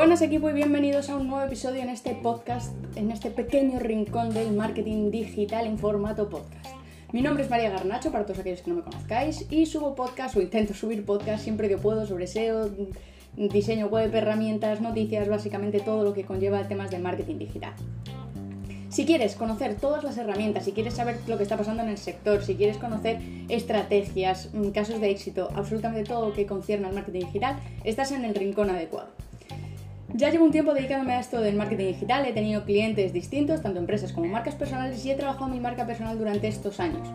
Buenas equipo y bienvenidos a un nuevo episodio en este podcast, en este pequeño rincón del marketing digital en formato podcast. Mi nombre es María Garnacho, para todos aquellos que no me conozcáis, y subo podcast o intento subir podcast siempre que puedo sobre SEO, diseño web, herramientas, noticias, básicamente todo lo que conlleva temas de marketing digital. Si quieres conocer todas las herramientas, si quieres saber lo que está pasando en el sector, si quieres conocer estrategias, mm, casos de éxito, absolutamente todo lo que concierne al marketing digital, estás en el rincón adecuado. Ya llevo un tiempo dedicándome a esto del marketing digital, he tenido clientes distintos, tanto empresas como marcas personales, y he trabajado mi marca personal durante estos años.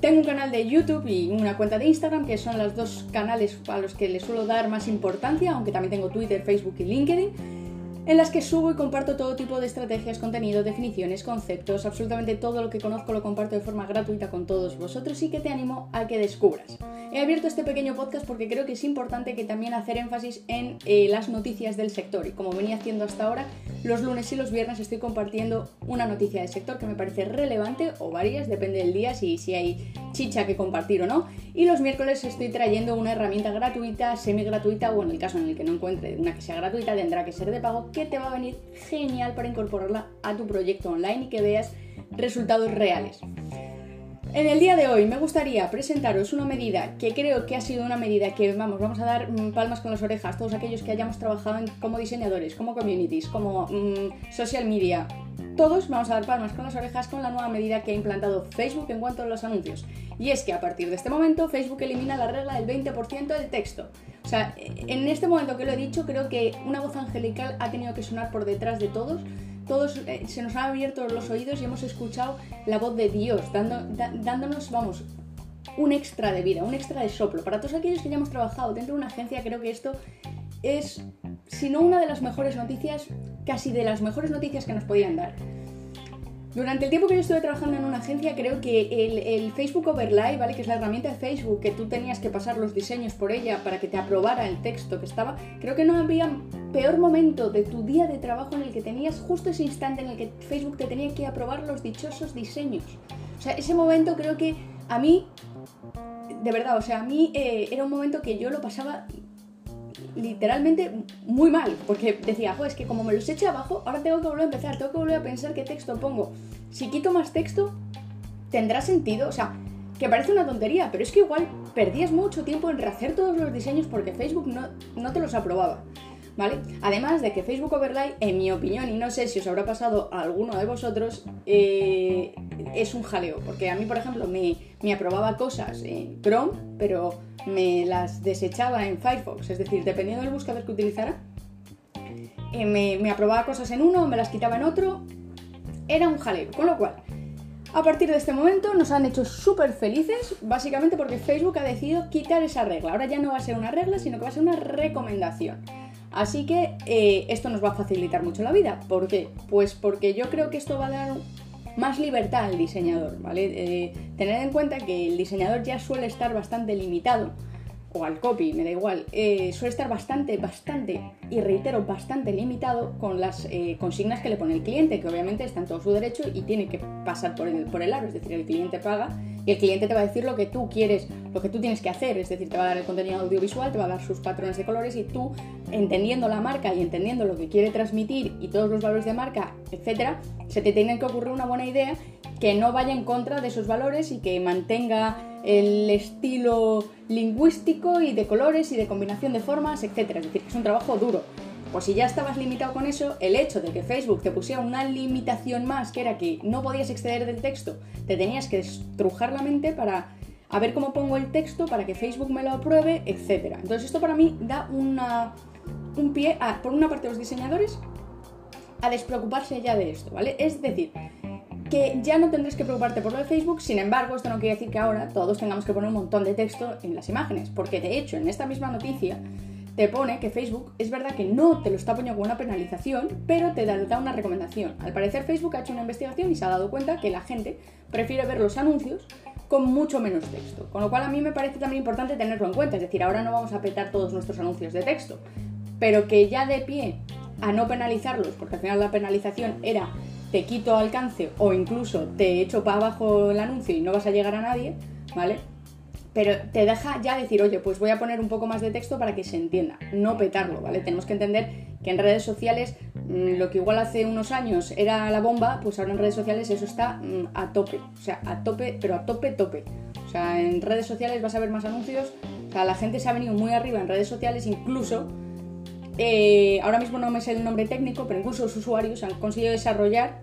Tengo un canal de YouTube y una cuenta de Instagram, que son los dos canales a los que le suelo dar más importancia, aunque también tengo Twitter, Facebook y LinkedIn en las que subo y comparto todo tipo de estrategias, contenido, definiciones, conceptos, absolutamente todo lo que conozco lo comparto de forma gratuita con todos vosotros y que te animo a que descubras. He abierto este pequeño podcast porque creo que es importante que también hacer énfasis en eh, las noticias del sector y como venía haciendo hasta ahora, los lunes y los viernes estoy compartiendo una noticia del sector que me parece relevante o varias, depende del día si, si hay chicha que compartir o no. Y los miércoles estoy trayendo una herramienta gratuita, semi gratuita o en el caso en el que no encuentre una que sea gratuita tendrá que ser de pago que te va a venir genial para incorporarla a tu proyecto online y que veas resultados reales. En el día de hoy me gustaría presentaros una medida que creo que ha sido una medida que vamos, vamos a dar mm, palmas con las orejas, todos aquellos que hayamos trabajado como diseñadores, como communities, como mm, social media, todos vamos a dar palmas con las orejas con la nueva medida que ha implantado Facebook en cuanto a los anuncios. Y es que a partir de este momento Facebook elimina la regla del 20% del texto. O sea, en este momento que lo he dicho, creo que una voz angelical ha tenido que sonar por detrás de todos todos eh, se nos han abierto los oídos y hemos escuchado la voz de Dios, dándonos, vamos, un extra de vida, un extra de soplo. Para todos aquellos que ya hemos trabajado dentro de una agencia, creo que esto es, si no una de las mejores noticias, casi de las mejores noticias que nos podían dar. Durante el tiempo que yo estuve trabajando en una agencia, creo que el, Facebook Overlay, ¿vale? Que es la herramienta de Facebook que tú tenías que pasar los diseños por ella para que te aprobara el texto que estaba, creo que no había peor momento de tu día de trabajo en el que tenías justo ese instante en el que Facebook te tenía que aprobar los dichosos diseños. O sea, ese momento creo que a mí, de verdad, o sea, a mí eh, era un momento que yo lo pasaba literalmente muy mal, porque decía, es que como me los eche abajo, ahora tengo que volver a empezar, tengo que volver a pensar qué texto pongo. Si quito más texto, ¿tendrá sentido? O sea, que parece una tontería, pero es que igual perdías mucho tiempo en rehacer todos los diseños porque Facebook no, no te los aprobaba. ¿Vale? Además de que Facebook Overlay, en mi opinión, y no sé si os habrá pasado a alguno de vosotros, eh, es un jaleo. Porque a mí, por ejemplo, me, me aprobaba cosas en Chrome, pero me las desechaba en Firefox, es decir, dependiendo del buscador que utilizara, eh, me, aprobaba cosas en uno, me las quitaba en otro, era un jaleo, con lo cual, a partir de este momento nos han hecho súper felices, básicamente porque Facebook ha decidido quitar esa regla, ahora ya no va a ser una regla, sino que va a ser una recomendación. Así que eh, esto nos va a facilitar mucho la vida. ¿Por qué? Pues porque yo creo que esto va a dar más libertad al diseñador, ¿vale? Eh, tener en cuenta que el diseñador ya suele estar bastante limitado, o al copy, me da igual, eh, suele estar bastante, bastante, y reitero, bastante limitado con las eh, consignas que le pone el cliente, que obviamente está en todo su derecho y tiene que pasar por el, por el aro, es decir, el cliente paga el cliente te va a decir lo que tú quieres, lo que tú tienes que hacer, es decir, te va a dar el contenido audiovisual, te va a dar sus patrones de colores y tú, entendiendo la marca y entendiendo lo que quiere transmitir y todos los valores de marca, etcétera, se te tiene que ocurrir una buena idea que no vaya en contra de esos valores y que mantenga el estilo lingüístico y de colores y de combinación de formas, etcétera. Es decir, que es un trabajo duro. Pues si ya estabas limitado con eso, el hecho de que Facebook te pusiera una limitación más, que era que no podías exceder del texto, te tenías que estrujar la mente para a ver cómo pongo el texto para que Facebook me lo apruebe, etc. Entonces esto para mí da una, un pie, a, por una parte, a los diseñadores a despreocuparse ya de esto, ¿vale? Es decir, que ya no tendrás que preocuparte por lo de Facebook, sin embargo, esto no quiere decir que ahora todos tengamos que poner un montón de texto en las imágenes, porque de hecho en esta misma noticia te pone que Facebook es verdad que no te lo está poniendo con una penalización, pero te da una recomendación. Al parecer Facebook ha hecho una investigación y se ha dado cuenta que la gente prefiere ver los anuncios con mucho menos texto, con lo cual a mí me parece también importante tenerlo en cuenta, es decir, ahora no vamos a petar todos nuestros anuncios de texto, pero que ya de pie a no penalizarlos, porque al final la penalización era te quito alcance o incluso te echo para abajo el anuncio y no vas a llegar a nadie, ¿vale? Pero te deja ya decir, oye, pues voy a poner un poco más de texto para que se entienda, no petarlo, ¿vale? Tenemos que entender que en redes sociales mm, lo que igual hace unos años era la bomba, pues ahora en redes sociales eso está mm, a tope, o sea, a tope, pero a tope, tope. O sea, en redes sociales vas a ver más anuncios, o sea, la gente se ha venido muy arriba en redes sociales, incluso, eh, ahora mismo no me sé el nombre técnico, pero incluso los usuarios han conseguido desarrollar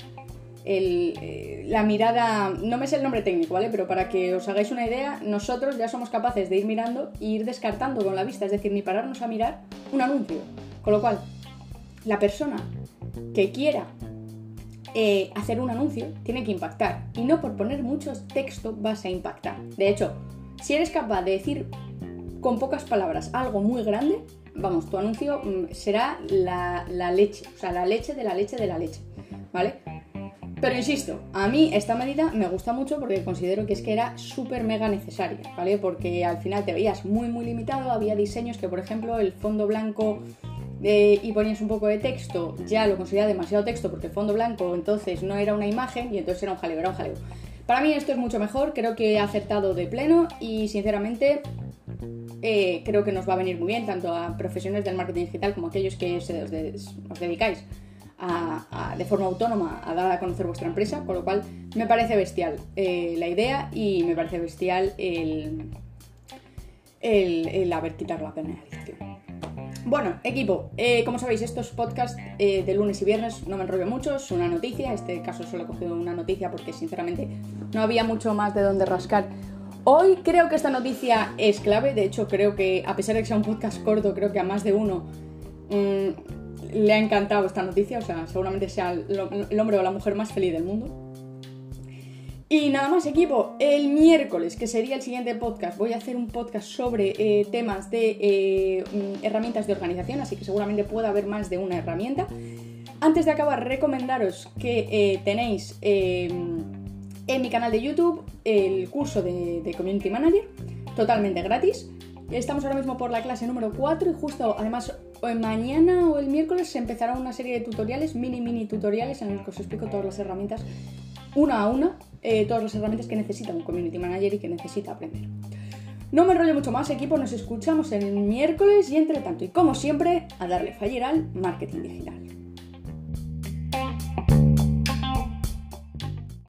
eh, la mirada, no me sé el nombre técnico, ¿vale? Pero para que os hagáis una idea, nosotros ya somos capaces de ir mirando e ir descartando con la vista, es decir, ni pararnos a mirar un anuncio. Con lo cual, la persona que quiera eh, hacer un anuncio tiene que impactar. Y no por poner mucho texto vas a impactar. De hecho, si eres capaz de decir con pocas palabras algo muy grande, vamos, tu anuncio mm, será la, la leche, o sea, la leche de la leche de la leche, ¿vale? Pero insisto, a mí esta medida me gusta mucho porque considero que es que era súper mega necesaria, ¿vale? Porque al final te veías muy muy limitado, había diseños que por ejemplo el fondo blanco eh, y ponías un poco de texto, ya lo consideraba demasiado texto porque el fondo blanco entonces no era una imagen y entonces era un jaleo, era un jaleo. Para mí esto es mucho mejor, creo que he acertado de pleno y sinceramente eh, creo que nos va a venir muy bien tanto a profesionales del marketing digital como a aquellos que os, os dedicáis de forma autónoma a dar a conocer vuestra empresa, con lo cual me parece bestial eh, la idea y me parece bestial el, el, haber quitado la penalización. Bueno, equipo, eh, como sabéis, estos podcasts eh, de lunes y viernes no me enrollo mucho, es una noticia, en este caso solo he cogido una noticia porque sinceramente no había mucho más de donde rascar. Hoy creo que esta noticia es clave, de hecho creo que a pesar de que sea un podcast corto, creo que a más de uno mm, le ha encantado esta noticia, o sea, seguramente sea el, hombre o la mujer más feliz del mundo. Y nada más equipo, el miércoles, que sería el siguiente podcast, voy a hacer un podcast sobre eh, temas de eh, mm, herramientas de organización, así que seguramente pueda haber más de una herramienta. Antes de acabar, recomendaros que eh, tenéis en mi canal de YouTube el curso de, de Community Manager, totalmente gratis. Estamos ahora mismo por la clase número 4 y justo además mañana o el miércoles se empezará una serie de tutoriales, mini mini tutoriales en los que os explico todas las herramientas una a una, eh, todas las herramientas que necesita un community manager y que necesita aprender. No me enrollo mucho más, equipo, nos escuchamos el miércoles y entre tanto, y como siempre, a darle faller al marketing digital.